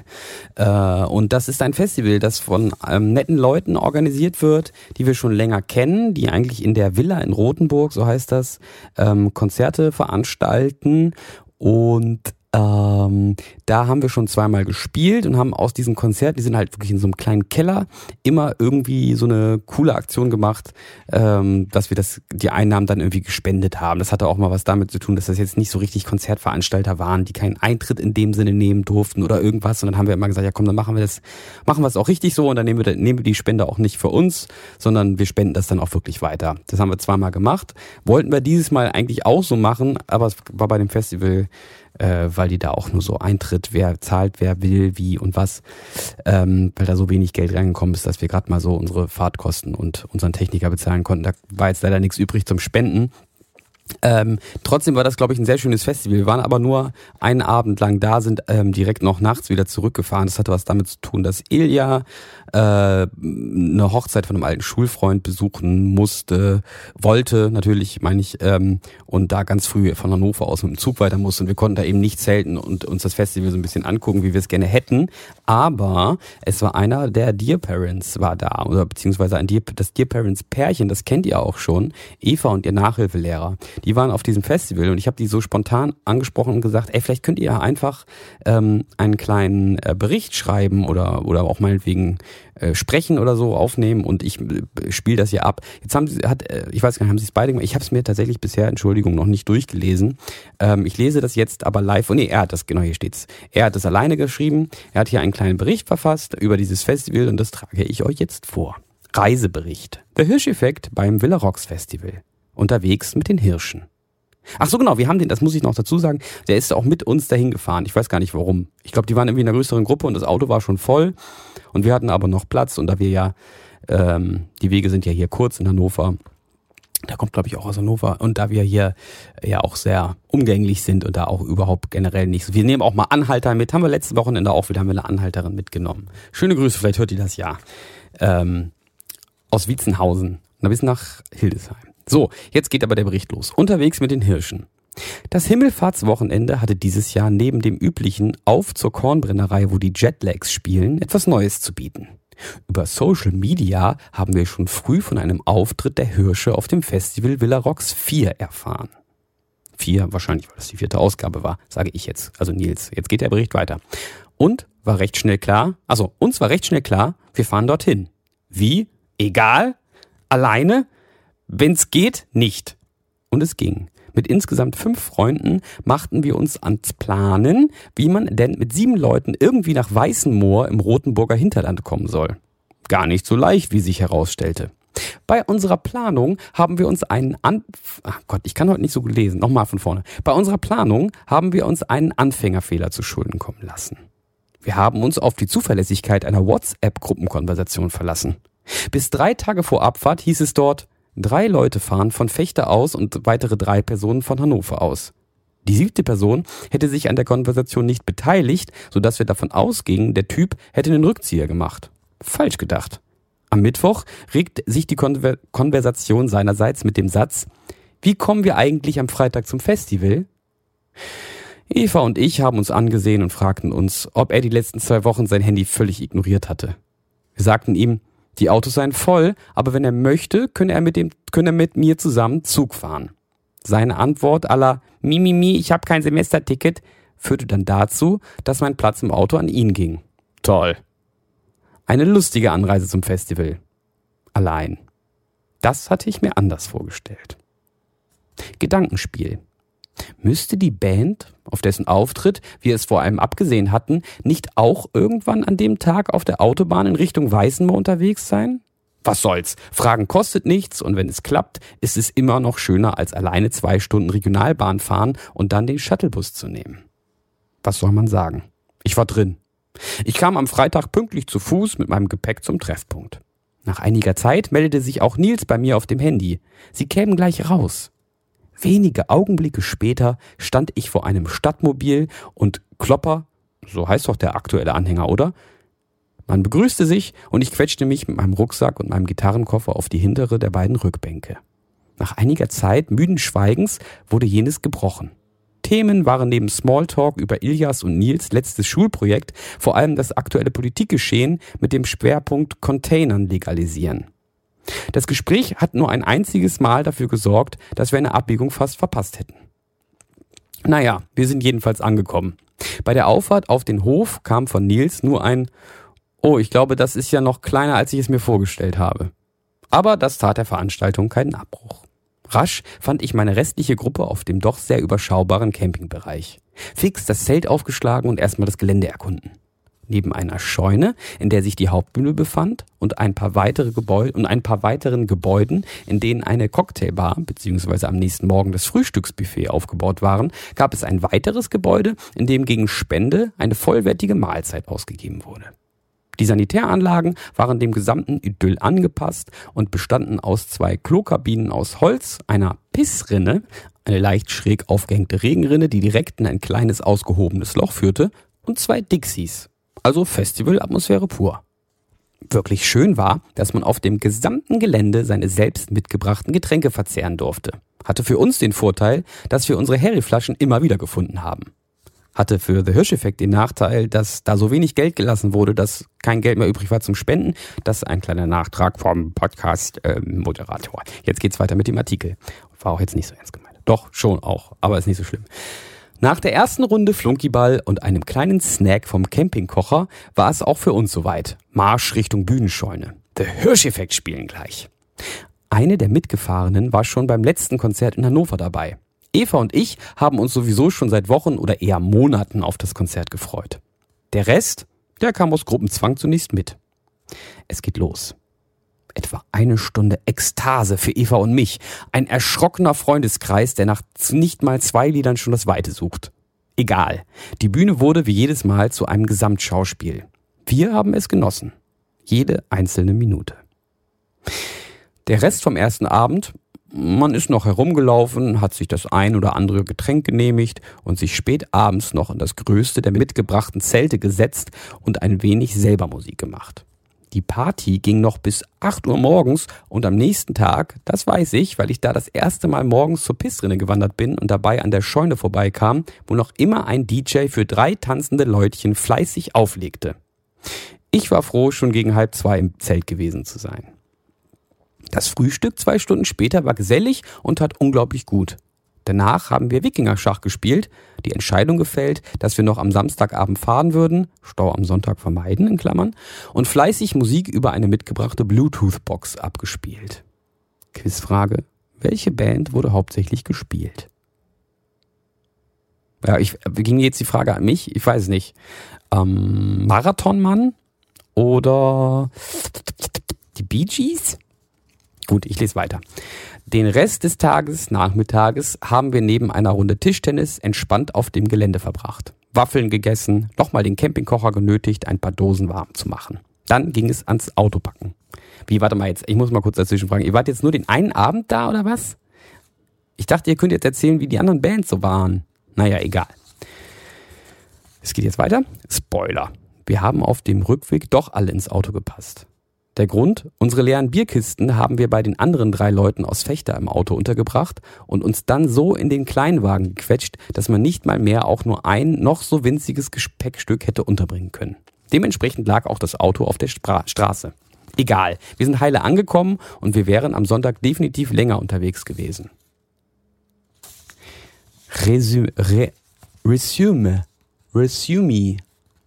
Äh, und das ist ein Festival, das von ähm, netten Leuten organisiert wird, die wir schon länger kennen, die eigentlich in der Villa in Rothenburg, so heißt das, ähm, Konzerte veranstalten und ähm, da haben wir schon zweimal gespielt und haben aus diesen Konzerten, die sind halt wirklich in so einem kleinen Keller, immer irgendwie so eine coole Aktion gemacht, ähm, dass wir das, die Einnahmen dann irgendwie gespendet haben. Das hatte auch mal was damit zu tun, dass das jetzt nicht so richtig Konzertveranstalter waren, die keinen Eintritt in dem Sinne nehmen durften oder irgendwas. Und dann haben wir immer gesagt, ja komm, dann machen wir das, machen wir es auch richtig so und dann nehmen wir, nehmen wir die Spende auch nicht für uns, sondern wir spenden das dann auch wirklich weiter. Das haben wir zweimal gemacht. Wollten wir dieses Mal eigentlich auch so machen, aber es war bei dem Festival äh, weil die da auch nur so eintritt, wer zahlt, wer will, wie und was, ähm, weil da so wenig Geld reingekommen ist, dass wir gerade mal so unsere Fahrtkosten und unseren Techniker bezahlen konnten. Da war jetzt leider nichts übrig zum Spenden. Ähm, trotzdem war das, glaube ich, ein sehr schönes Festival. Wir waren aber nur einen Abend lang da, sind ähm, direkt noch nachts wieder zurückgefahren. Das hatte was damit zu tun, dass Ilja äh, eine Hochzeit von einem alten Schulfreund besuchen musste, wollte natürlich, meine ich, ähm, und da ganz früh von Hannover aus mit dem Zug weiter musste. Und wir konnten da eben nicht zelten und uns das Festival so ein bisschen angucken, wie wir es gerne hätten. Aber es war einer der Dear Parents war da, oder beziehungsweise ein Dear, das Dear Parents Pärchen, das kennt ihr auch schon, Eva und ihr Nachhilfelehrer die waren auf diesem Festival und ich habe die so spontan angesprochen und gesagt, ey, vielleicht könnt ihr einfach ähm, einen kleinen äh, Bericht schreiben oder, oder auch meinetwegen äh, sprechen oder so aufnehmen und ich äh, spiele das hier ab. Jetzt haben sie, hat, äh, ich weiß gar nicht, haben sie es beide gemacht? Ich habe es mir tatsächlich bisher, Entschuldigung, noch nicht durchgelesen. Ähm, ich lese das jetzt aber live. Oh nee, er hat das, genau hier steht's. Er hat es alleine geschrieben. Er hat hier einen kleinen Bericht verfasst über dieses Festival und das trage ich euch jetzt vor. Reisebericht. Der Hirscheffekt beim Villa Rocks Festival unterwegs mit den Hirschen. Ach so, genau, wir haben den, das muss ich noch dazu sagen, der ist auch mit uns dahin gefahren. Ich weiß gar nicht warum. Ich glaube, die waren irgendwie in einer größeren Gruppe und das Auto war schon voll und wir hatten aber noch Platz und da wir ja, ähm, die Wege sind ja hier kurz in Hannover, der kommt, glaube ich, auch aus Hannover. Und da wir hier ja auch sehr umgänglich sind und da auch überhaupt generell nichts. Wir nehmen auch mal Anhalter mit. Haben wir letzte Wochenende auch wieder haben wir eine Anhalterin mitgenommen. Schöne Grüße, vielleicht hört ihr das ja. Ähm, aus Wietzenhausen. Na, bis nach Hildesheim. So, jetzt geht aber der Bericht los. Unterwegs mit den Hirschen. Das Himmelfahrtswochenende hatte dieses Jahr neben dem üblichen Auf zur Kornbrennerei, wo die Jetlags spielen, etwas Neues zu bieten. Über Social Media haben wir schon früh von einem Auftritt der Hirsche auf dem Festival Villa Rocks 4 erfahren. 4, wahrscheinlich, weil das die vierte Ausgabe war, sage ich jetzt. Also Nils, jetzt geht der Bericht weiter. Und war recht schnell klar, also uns war recht schnell klar, wir fahren dorthin. Wie? Egal? Alleine? Wenn's geht, nicht. Und es ging. Mit insgesamt fünf Freunden machten wir uns ans Planen, wie man denn mit sieben Leuten irgendwie nach Weißenmoor im Rotenburger Hinterland kommen soll. Gar nicht so leicht, wie sich herausstellte. Bei unserer Planung haben wir uns einen An Ach Gott, ich kann heute nicht so gut lesen. Nochmal von vorne. Bei unserer Planung haben wir uns einen Anfängerfehler zu Schulden kommen lassen. Wir haben uns auf die Zuverlässigkeit einer WhatsApp-Gruppenkonversation verlassen. Bis drei Tage vor Abfahrt hieß es dort, drei Leute fahren von Fechter aus und weitere drei Personen von Hannover aus. Die siebte Person hätte sich an der Konversation nicht beteiligt, sodass wir davon ausgingen, der Typ hätte einen Rückzieher gemacht. Falsch gedacht. Am Mittwoch regt sich die Konver Konversation seinerseits mit dem Satz, wie kommen wir eigentlich am Freitag zum Festival? Eva und ich haben uns angesehen und fragten uns, ob er die letzten zwei Wochen sein Handy völlig ignoriert hatte. Wir sagten ihm, die Autos seien voll, aber wenn er möchte, könne er mit, dem, könne er mit mir zusammen Zug fahren. Seine Antwort aller Mimimi, mi, mi, ich habe kein Semesterticket führte dann dazu, dass mein Platz im Auto an ihn ging. Toll. Eine lustige Anreise zum Festival. Allein. Das hatte ich mir anders vorgestellt. Gedankenspiel. Müsste die Band, auf dessen Auftritt wir es vor allem abgesehen hatten, nicht auch irgendwann an dem Tag auf der Autobahn in Richtung Weißenmoor unterwegs sein? Was soll's? Fragen kostet nichts und wenn es klappt, ist es immer noch schöner, als alleine zwei Stunden Regionalbahn fahren und dann den Shuttlebus zu nehmen. Was soll man sagen? Ich war drin. Ich kam am Freitag pünktlich zu Fuß mit meinem Gepäck zum Treffpunkt. Nach einiger Zeit meldete sich auch Nils bei mir auf dem Handy. Sie kämen gleich raus. Wenige Augenblicke später stand ich vor einem Stadtmobil und Klopper, so heißt doch der aktuelle Anhänger, oder? Man begrüßte sich und ich quetschte mich mit meinem Rucksack und meinem Gitarrenkoffer auf die hintere der beiden Rückbänke. Nach einiger Zeit müden Schweigens wurde jenes gebrochen. Themen waren neben Smalltalk über Ilias und Nils letztes Schulprojekt vor allem das aktuelle Politikgeschehen mit dem Schwerpunkt Containern legalisieren. Das Gespräch hat nur ein einziges Mal dafür gesorgt, dass wir eine Abbiegung fast verpasst hätten. Naja, wir sind jedenfalls angekommen. Bei der Auffahrt auf den Hof kam von Nils nur ein Oh, ich glaube, das ist ja noch kleiner, als ich es mir vorgestellt habe. Aber das tat der Veranstaltung keinen Abbruch. Rasch fand ich meine restliche Gruppe auf dem doch sehr überschaubaren Campingbereich. Fix das Zelt aufgeschlagen und erstmal das Gelände erkunden. Neben einer Scheune, in der sich die Hauptbühne befand, und ein paar weitere Gebäude und ein paar weiteren Gebäuden, in denen eine Cocktailbar bzw. am nächsten Morgen das Frühstücksbuffet aufgebaut waren, gab es ein weiteres Gebäude, in dem gegen Spende eine vollwertige Mahlzeit ausgegeben wurde. Die Sanitäranlagen waren dem gesamten Idyll angepasst und bestanden aus zwei Klokabinen aus Holz, einer Pissrinne, eine leicht schräg aufgehängte Regenrinne, die direkt in ein kleines ausgehobenes Loch führte, und zwei Dixies. Also Festivalatmosphäre pur. Wirklich schön war, dass man auf dem gesamten Gelände seine selbst mitgebrachten Getränke verzehren durfte. Hatte für uns den Vorteil, dass wir unsere Harry-Flaschen immer wieder gefunden haben hatte für The Hirsch-Effekt den Nachteil, dass da so wenig Geld gelassen wurde, dass kein Geld mehr übrig war zum Spenden. Das ist ein kleiner Nachtrag vom Podcast-Moderator. Ähm, jetzt geht's weiter mit dem Artikel. War auch jetzt nicht so ernst gemeint. Doch, schon auch, aber ist nicht so schlimm. Nach der ersten Runde Flunkyball und einem kleinen Snack vom Campingkocher war es auch für uns soweit. Marsch Richtung Bühnenscheune. The Hirsch-Effekt spielen gleich. Eine der Mitgefahrenen war schon beim letzten Konzert in Hannover dabei. Eva und ich haben uns sowieso schon seit Wochen oder eher Monaten auf das Konzert gefreut. Der Rest, der kam aus Gruppenzwang zunächst mit. Es geht los. Etwa eine Stunde Ekstase für Eva und mich. Ein erschrockener Freundeskreis, der nach nicht mal zwei Liedern schon das Weite sucht. Egal. Die Bühne wurde wie jedes Mal zu einem Gesamtschauspiel. Wir haben es genossen. Jede einzelne Minute. Der Rest vom ersten Abend man ist noch herumgelaufen, hat sich das ein oder andere Getränk genehmigt und sich spät abends noch in das größte der mitgebrachten Zelte gesetzt und ein wenig selber Musik gemacht. Die Party ging noch bis 8 Uhr morgens und am nächsten Tag, das weiß ich, weil ich da das erste Mal morgens zur Pissrinne gewandert bin und dabei an der Scheune vorbeikam, wo noch immer ein DJ für drei tanzende Leutchen fleißig auflegte. Ich war froh, schon gegen halb zwei im Zelt gewesen zu sein. Das Frühstück zwei Stunden später war gesellig und tat unglaublich gut. Danach haben wir Wikingerschach gespielt, die Entscheidung gefällt, dass wir noch am Samstagabend fahren würden, Stau am Sonntag vermeiden in Klammern, und fleißig Musik über eine mitgebrachte Bluetooth-Box abgespielt. Quizfrage. Welche Band wurde hauptsächlich gespielt? Ja, ich ging jetzt die Frage an mich, ich weiß nicht. Ähm, Marathonmann oder die Bee Gees? Gut, ich lese weiter. Den Rest des Tages, Nachmittages, haben wir neben einer Runde Tischtennis entspannt auf dem Gelände verbracht. Waffeln gegessen, nochmal den Campingkocher genötigt, ein paar Dosen warm zu machen. Dann ging es ans Auto packen. Wie, warte mal jetzt, ich muss mal kurz dazwischen fragen. Ihr wart jetzt nur den einen Abend da oder was? Ich dachte, ihr könnt jetzt erzählen, wie die anderen Bands so waren. Naja, egal. Es geht jetzt weiter. Spoiler. Wir haben auf dem Rückweg doch alle ins Auto gepasst. Der Grund? Unsere leeren Bierkisten haben wir bei den anderen drei Leuten aus Fechter im Auto untergebracht und uns dann so in den Kleinwagen gequetscht, dass man nicht mal mehr auch nur ein noch so winziges Gepäckstück hätte unterbringen können. Dementsprechend lag auch das Auto auf der Stra Straße. Egal, wir sind heile angekommen und wir wären am Sonntag definitiv länger unterwegs gewesen. Resume, Re, Resume, Resume,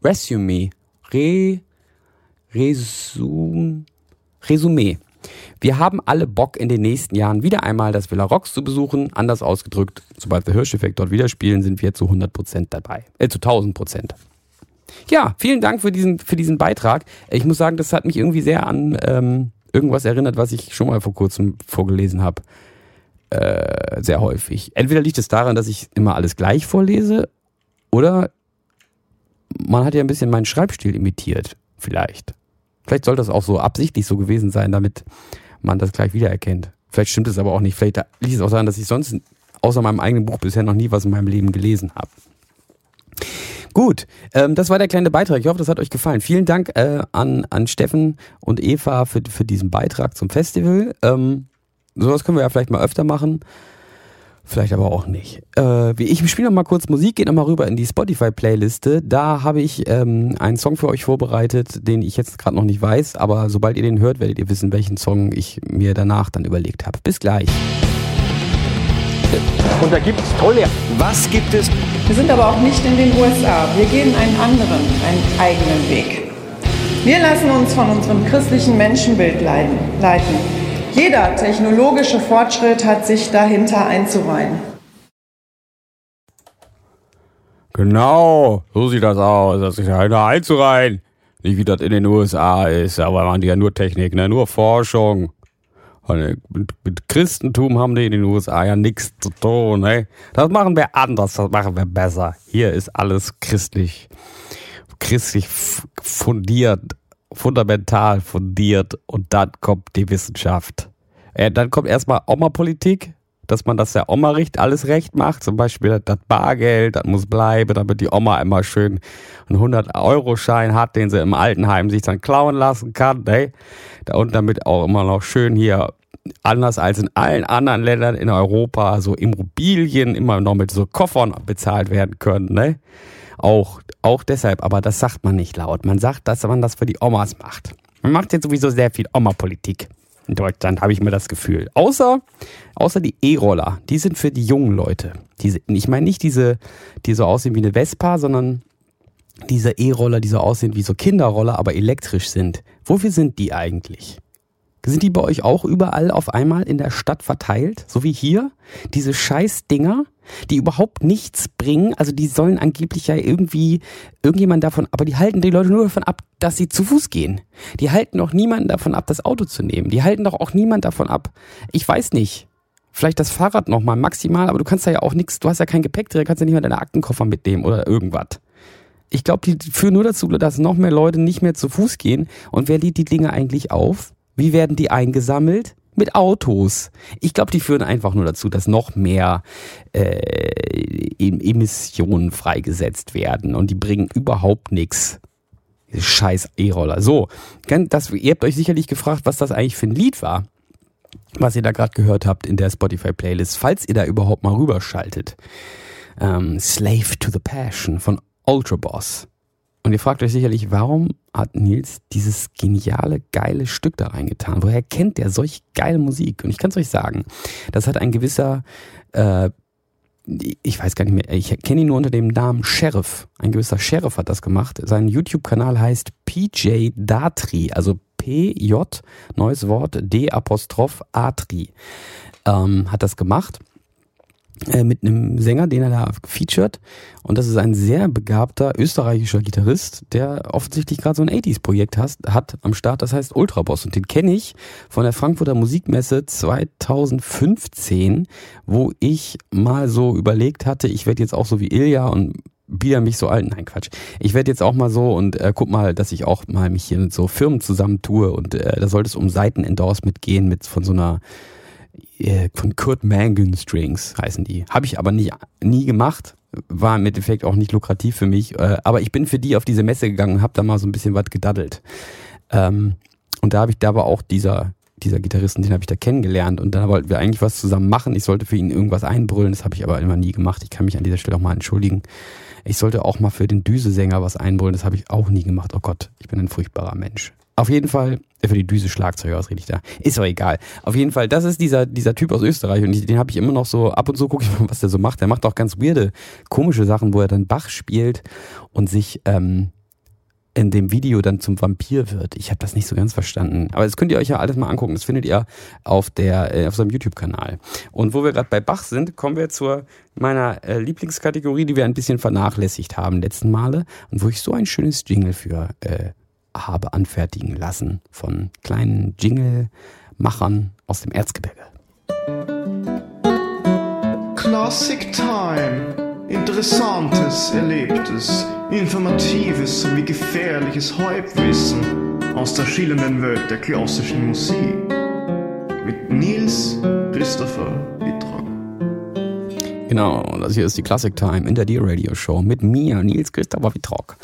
Resume, Re, Resum, Resümee. Wir haben alle Bock in den nächsten Jahren wieder einmal das Villa Rocks zu besuchen. Anders ausgedrückt, sobald wir Hirscheffekt dort wieder spielen, sind wir zu 100% dabei. Äh, zu 1000%. Ja, vielen Dank für diesen, für diesen Beitrag. Ich muss sagen, das hat mich irgendwie sehr an ähm, irgendwas erinnert, was ich schon mal vor kurzem vorgelesen habe. Äh, sehr häufig. Entweder liegt es daran, dass ich immer alles gleich vorlese, oder man hat ja ein bisschen meinen Schreibstil imitiert. Vielleicht. Vielleicht soll das auch so absichtlich so gewesen sein, damit man das gleich wiedererkennt. Vielleicht stimmt es aber auch nicht. Vielleicht liegt es auch daran, dass ich sonst außer meinem eigenen Buch bisher noch nie was in meinem Leben gelesen habe. Gut, ähm, das war der kleine Beitrag. Ich hoffe, das hat euch gefallen. Vielen Dank äh, an, an Steffen und Eva für, für diesen Beitrag zum Festival. Ähm, sowas können wir ja vielleicht mal öfter machen. Vielleicht aber auch nicht. Äh, ich spiele noch mal kurz Musik, geht noch mal rüber in die Spotify-Playliste. Da habe ich ähm, einen Song für euch vorbereitet, den ich jetzt gerade noch nicht weiß, aber sobald ihr den hört, werdet ihr wissen, welchen Song ich mir danach dann überlegt habe. Bis gleich. Und da gibt es tolle. Was gibt es? Wir sind aber auch nicht in den USA. Wir gehen einen anderen, einen eigenen Weg. Wir lassen uns von unserem christlichen Menschenbild leiten. Jeder technologische Fortschritt hat sich dahinter einzureihen. Genau, so sieht das aus. Das ist ja dahinter einzureihen. Nicht wie das in den USA ist, aber man die ja nur Technik, ne? nur Forschung. Mit, mit Christentum haben die in den USA ja nichts zu tun. Ne? Das machen wir anders, das machen wir besser. Hier ist alles christlich, christlich fundiert fundamental fundiert und dann kommt die Wissenschaft. Äh, dann kommt erstmal Oma-Politik, dass man das der Oma recht, alles recht macht. Zum Beispiel das Bargeld, das muss bleiben, damit die Oma immer schön einen 100-Euro-Schein hat, den sie im Altenheim sich dann klauen lassen kann. Ne? Und damit auch immer noch schön hier anders als in allen anderen Ländern in Europa so Immobilien immer noch mit so Koffern bezahlt werden können. Ne? Auch, auch deshalb, aber das sagt man nicht laut. Man sagt, dass man das für die Omas macht. Man macht jetzt sowieso sehr viel Oma-Politik. In Deutschland habe ich mir das Gefühl. Außer, außer die E-Roller, die sind für die jungen Leute. Diese, ich meine nicht diese, die so aussehen wie eine Vespa, sondern diese E-Roller, die so aussehen wie so Kinderroller, aber elektrisch sind. Wofür sind die eigentlich? Sind die bei euch auch überall auf einmal in der Stadt verteilt? So wie hier? Diese Scheißdinger, die überhaupt nichts bringen. Also die sollen angeblich ja irgendwie irgendjemand davon, aber die halten die Leute nur davon ab, dass sie zu Fuß gehen. Die halten doch niemanden davon ab, das Auto zu nehmen. Die halten doch auch niemand davon ab. Ich weiß nicht. Vielleicht das Fahrrad nochmal maximal, aber du kannst da ja auch nichts, du hast ja kein Gepäck drin, kannst ja nicht mal deine Aktenkoffer mitnehmen oder irgendwas. Ich glaube, die führen nur dazu, dass noch mehr Leute nicht mehr zu Fuß gehen. Und wer lädt die Dinge eigentlich auf? Wie werden die eingesammelt? Mit Autos. Ich glaube, die führen einfach nur dazu, dass noch mehr äh, Emissionen freigesetzt werden und die bringen überhaupt nichts. Scheiß E-Roller. So, das, ihr habt euch sicherlich gefragt, was das eigentlich für ein Lied war, was ihr da gerade gehört habt in der Spotify-Playlist, falls ihr da überhaupt mal rüberschaltet. Ähm, Slave to the Passion von Ultra Boss. Und ihr fragt euch sicherlich, warum hat Nils dieses geniale, geile Stück da reingetan? Woher kennt der solch geile Musik? Und ich kann es euch sagen, das hat ein gewisser, äh, ich weiß gar nicht mehr, ich kenne ihn nur unter dem Namen Sheriff. Ein gewisser Sheriff hat das gemacht. Sein YouTube-Kanal heißt PJ Datri, also P-J, neues Wort, D-Apostroph Atri, ähm, hat das gemacht. Äh, mit einem Sänger, den er da featured. Und das ist ein sehr begabter österreichischer Gitarrist, der offensichtlich gerade so ein 80s-Projekt hat am Start, das heißt Ultraboss. Und den kenne ich von der Frankfurter Musikmesse 2015, wo ich mal so überlegt hatte, ich werde jetzt auch so wie Ilja und wieder mich so alt. Nein, Quatsch. Ich werde jetzt auch mal so und äh, guck mal, dass ich auch mal mich hier mit so Firmen zusammentue und äh, da sollte es um Seitenendorsement gehen mit von so einer von Kurt Mangan Strings heißen die. Habe ich aber nie, nie gemacht. War im Endeffekt auch nicht lukrativ für mich. Äh, aber ich bin für die auf diese Messe gegangen und habe da mal so ein bisschen was gedaddelt. Ähm, und da habe ich, da war auch dieser, dieser Gitarristen, den habe ich da kennengelernt und da wollten wir eigentlich was zusammen machen. Ich sollte für ihn irgendwas einbrüllen, das habe ich aber immer nie gemacht. Ich kann mich an dieser Stelle auch mal entschuldigen. Ich sollte auch mal für den Düse-Sänger was einbrüllen, das habe ich auch nie gemacht. Oh Gott, ich bin ein furchtbarer Mensch. Auf jeden Fall, für die Düse Schlagzeuger, was rede ich da? Ist doch egal. Auf jeden Fall, das ist dieser, dieser Typ aus Österreich und ich, den habe ich immer noch so, ab und zu gucke ich mal, was der so macht. Der macht auch ganz weirde, komische Sachen, wo er dann Bach spielt und sich ähm, in dem Video dann zum Vampir wird. Ich habe das nicht so ganz verstanden. Aber das könnt ihr euch ja alles mal angucken. Das findet ihr auf der äh, auf seinem YouTube-Kanal. Und wo wir gerade bei Bach sind, kommen wir zu meiner äh, Lieblingskategorie, die wir ein bisschen vernachlässigt haben letzten Male und wo ich so ein schönes Jingle für äh, habe anfertigen lassen von kleinen Jingle-Machern aus dem Erzgebirge. Classic Time. Interessantes, Erlebtes, Informatives sowie gefährliches Halbwissen aus der schillernden Welt der klassischen Musik. Mit Nils Christopher Genau, das hier ist die Classic Time in der Dear Radio Show mit mir, Nils Christopher Wittrock.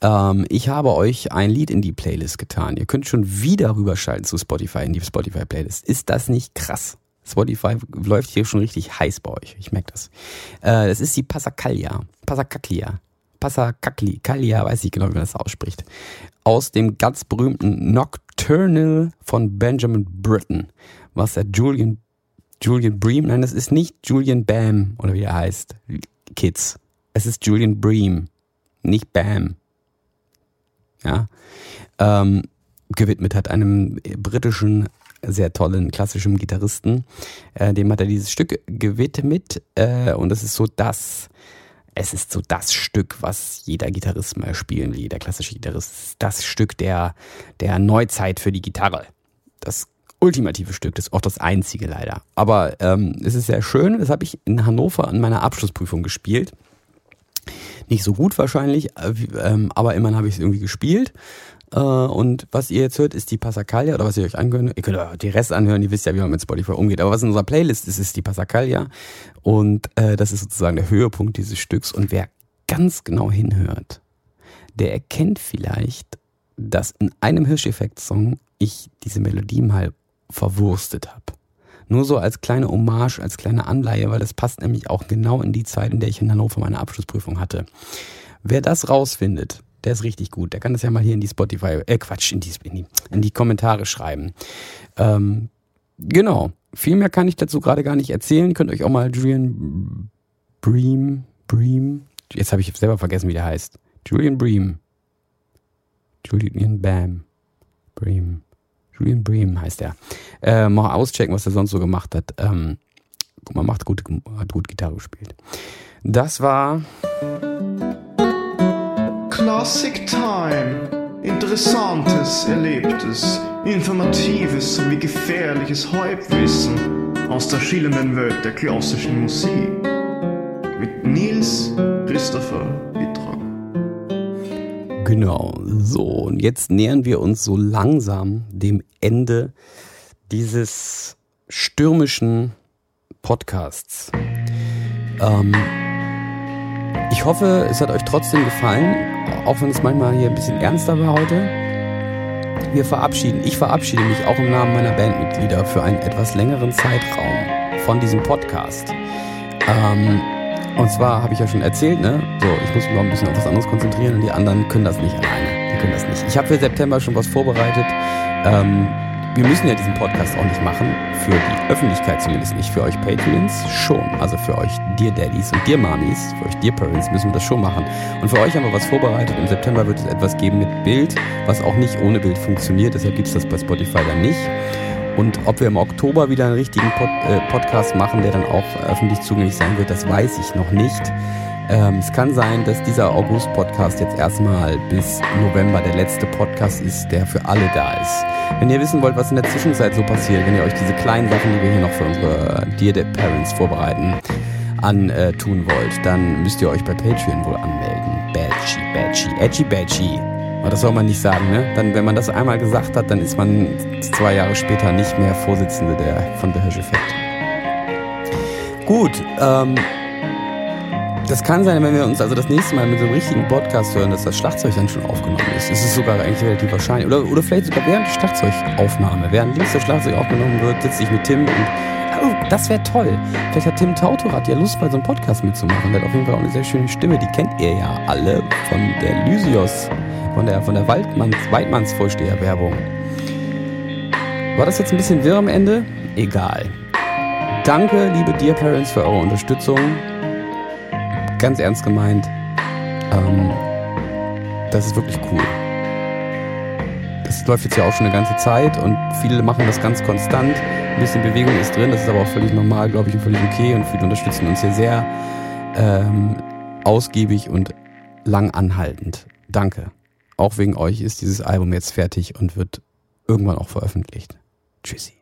Ähm, ich habe euch ein Lied in die Playlist getan. Ihr könnt schon wieder rüberschalten zu Spotify, in die Spotify Playlist. Ist das nicht krass? Spotify läuft hier schon richtig heiß bei euch. Ich merke das. Äh, das ist die Passacaglia. Passacaglia. Passacaglia. Weiß ich genau, wie man das ausspricht. Aus dem ganz berühmten Nocturnal von Benjamin Britten, was der Julian Julian Bream. Nein, das ist nicht Julian Bam oder wie er heißt. Kids. Es ist Julian Bream, nicht Bam. Ja. Ähm, gewidmet hat einem britischen, sehr tollen, klassischen Gitarristen. Äh, dem hat er dieses Stück gewidmet. Äh, und es ist so das, es ist so das Stück, was jeder Gitarrist mal spielen will, jeder klassische Gitarrist. Das Stück der, der Neuzeit für die Gitarre. Das ultimative Stück, das ist auch das einzige leider. Aber ähm, es ist sehr schön, das habe ich in Hannover an meiner Abschlussprüfung gespielt. Nicht so gut wahrscheinlich, äh, ähm, aber immerhin habe ich es irgendwie gespielt. Äh, und was ihr jetzt hört, ist die Passacaglia, oder was ihr euch angehört, ihr könnt auch die Rest anhören, ihr wisst ja, wie man mit Spotify umgeht. Aber was in unserer Playlist ist, ist die Passacaglia. Und äh, das ist sozusagen der Höhepunkt dieses Stücks. Und wer ganz genau hinhört, der erkennt vielleicht, dass in einem Hirscheffekt-Song ich diese Melodie mal verwurstet habe. Nur so als kleine Hommage, als kleine Anleihe, weil das passt nämlich auch genau in die Zeit, in der ich in Hannover meine Abschlussprüfung hatte. Wer das rausfindet, der ist richtig gut. Der kann das ja mal hier in die Spotify, äh Quatsch, in die, in die, in die Kommentare schreiben. Ähm, genau. Viel mehr kann ich dazu gerade gar nicht erzählen. Könnt euch auch mal Julian Bream, Bream, jetzt habe ich selber vergessen, wie der heißt. Julian Bream. Julian Bam. Bream. Julian Bream heißt er. Äh, mal auschecken, was er sonst so gemacht hat. Ähm, guck mal, macht gut, hat gut Gitarre gespielt. Das war Classic Time. Interessantes, Erlebtes, Informatives sowie gefährliches Halbwissen aus der schillernden Welt der klassischen Musik. Mit Nils Christopher Genau, so. Und jetzt nähern wir uns so langsam dem Ende dieses stürmischen Podcasts. Ähm, ich hoffe, es hat euch trotzdem gefallen, auch wenn es manchmal hier ein bisschen ernster war heute. Wir verabschieden, ich verabschiede mich auch im Namen meiner Bandmitglieder für einen etwas längeren Zeitraum von diesem Podcast. Ähm, und zwar habe ich ja schon erzählt, ne? So, ich muss mich noch ein bisschen auf was anderes konzentrieren und die anderen können das nicht alleine. Die können das nicht. Ich habe für September schon was vorbereitet. Ähm, wir müssen ja diesen Podcast auch nicht machen, für die Öffentlichkeit zumindest nicht, für euch Patreons schon, also für euch Dear Daddies und Dear Mamis, für euch Dear Parents müssen wir das schon machen. Und für euch haben wir was vorbereitet, im September wird es etwas geben mit Bild, was auch nicht ohne Bild funktioniert, deshalb gibt es das bei Spotify dann nicht. Und ob wir im Oktober wieder einen richtigen Pod äh, Podcast machen, der dann auch öffentlich zugänglich sein wird, das weiß ich noch nicht. Ähm, es kann sein, dass dieser August-Podcast jetzt erstmal bis November der letzte Podcast ist, der für alle da ist. Wenn ihr wissen wollt, was in der Zwischenzeit so passiert, wenn ihr euch diese kleinen Sachen, die wir hier noch für unsere Dear Dead Parents vorbereiten, antun äh, wollt, dann müsst ihr euch bei Patreon wohl anmelden. Badgy, Badgy, Edgy, Badgy. Aber das soll man nicht sagen, ne? Dann, wenn man das einmal gesagt hat, dann ist man zwei Jahre später nicht mehr Vorsitzende der, von der Hirsch-Effekt. Gut, ähm, das kann sein, wenn wir uns also das nächste Mal mit so einem richtigen Podcast hören, dass das Schlagzeug dann schon aufgenommen ist. Es ist sogar eigentlich relativ wahrscheinlich. Oder, oder vielleicht sogar während der Schlagzeugaufnahme. Während links das Schlagzeug aufgenommen wird, sitze ich mit Tim und oh, das wäre toll. Vielleicht hat Tim Tautorat ja Lust, bei so einem Podcast mitzumachen. Der hat auf jeden Fall auch eine sehr schöne Stimme. Die kennt ihr ja alle von der Lysios, von der, von der Waldmanns, Weidmannsvorsteher-Werbung. War das jetzt ein bisschen wirr am Ende? Egal. Danke, liebe Dear Parents, für eure Unterstützung ganz ernst gemeint, ähm, das ist wirklich cool. Das läuft jetzt ja auch schon eine ganze Zeit und viele machen das ganz konstant. Ein bisschen Bewegung ist drin, das ist aber auch völlig normal, glaube ich, und völlig okay. Und viele unterstützen uns hier sehr ähm, ausgiebig und lang anhaltend. Danke. Auch wegen euch ist dieses Album jetzt fertig und wird irgendwann auch veröffentlicht. Tschüssi.